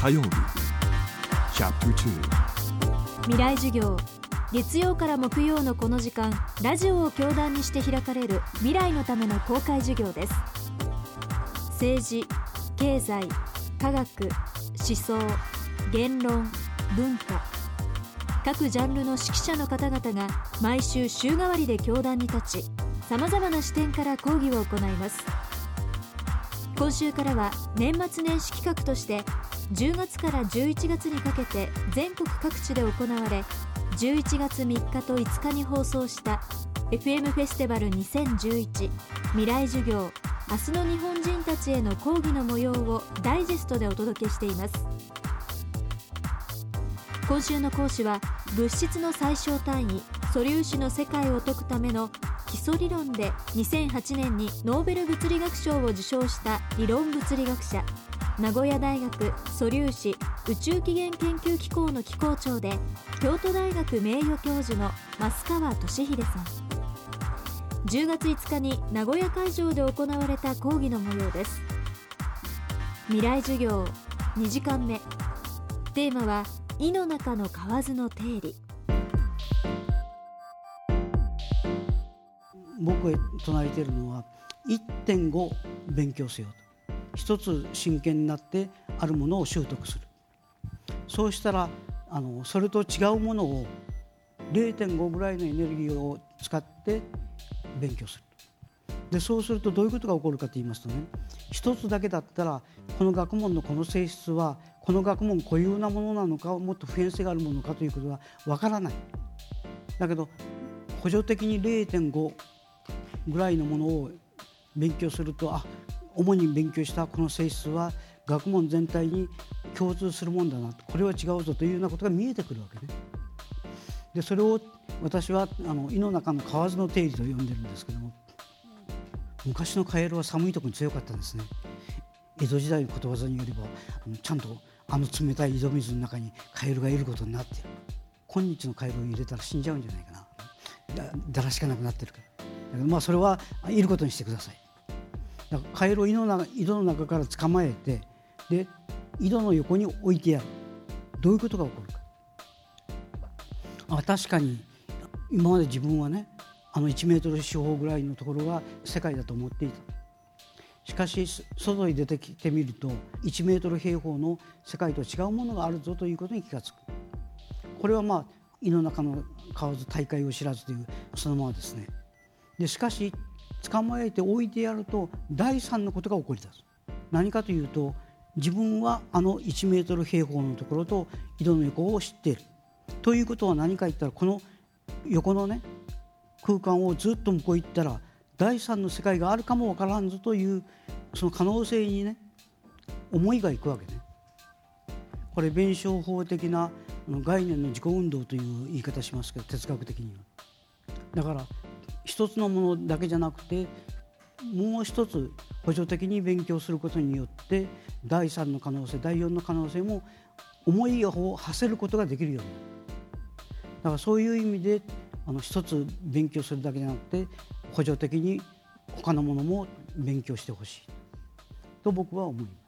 火曜日。未来授業。月曜から木曜のこの時間ラジオを教壇にして開かれる未来のための公開授業です。政治経済科学思想言論文化。各ジャンルの指揮者の方々が毎週週替わりで教壇に立ちさまざまな視点から講義を行います。今週からは年末年始企画として10月から11月にかけて全国各地で行われ11月3日と5日に放送した FM フェスティバル2011未来授業明日の日本人たちへの講義の模様をダイジェストでお届けしています。今週の講師は物質の最小単位素粒子の世界を解くための基礎理論で2008年にノーベル物理学賞を受賞した理論物理学者名古屋大学素粒子宇宙起源研究機構の機構長で京都大学名誉教授の増川俊秀さん。10月5日に名古屋会場で行われた講義の模様です。未来授業2時間目。テーマは井の中の蛙の定理僕が唱えているのは1.5勉強せよと。一つ真剣になってあるものを習得する。そうしたらあのそれと違うものを0.5ぐらいのエネルギーを使って勉強する。でそうするとどういうことが起こるかと言いますとね一つだけだったらこの学問のこの性質はこの学問固有なものなのかもっと普遍性があるものかということはわからない。だけど補助的に0.5ぐらいのものを勉強するとあ主に勉強したこの性質は学問全体に共通するもんだなこれは違うぞというようなことが見えてくるわけね。でそれを私はあの胃の中の蛙の定理と呼んでるんですけども昔のカエルは寒いところに強かったんですね。江戸時代のことわざによればちゃんとあの冷たい井戸水の中にカエルがいることになってる今日のカエルを入れたら死んじゃうんじゃないかなだらしかなくなってるからだけどまあそれはいることにしてください。だからカエルを井の中井戸の中から捕まえてで井戸の横に置いてやる。どういうことが起こるか。あ確かに今まで自分はねあの1メートル四方ぐらいのところが世界だと思っていた。しかし外に出てきてみると1メートル平方の世界と違うものがあるぞということに気が付く。これはまあ胃の中の蛙大会を知らずというそのままですね。でしかし捕まえて置いてやると第三のことが起こり出す何かというと自分はあの1メートル平方のところと井戸の横を知っているということは何か言ったらこの横のね空間をずっと向こう行ったら第三の世界があるかもわからんぞというその可能性にね思いがいくわけね。これ弁証法的な概念の自己運動という言い方しますけど哲学的には。だから一つのものだけじゃなくてもう一つ補助的に勉強することによって第3の可能性第4の可能性も思いを馳せることができるようになるだからそういう意味であの一つ勉強するだけじゃなくて補助的に他のものも勉強してほしいと僕は思います。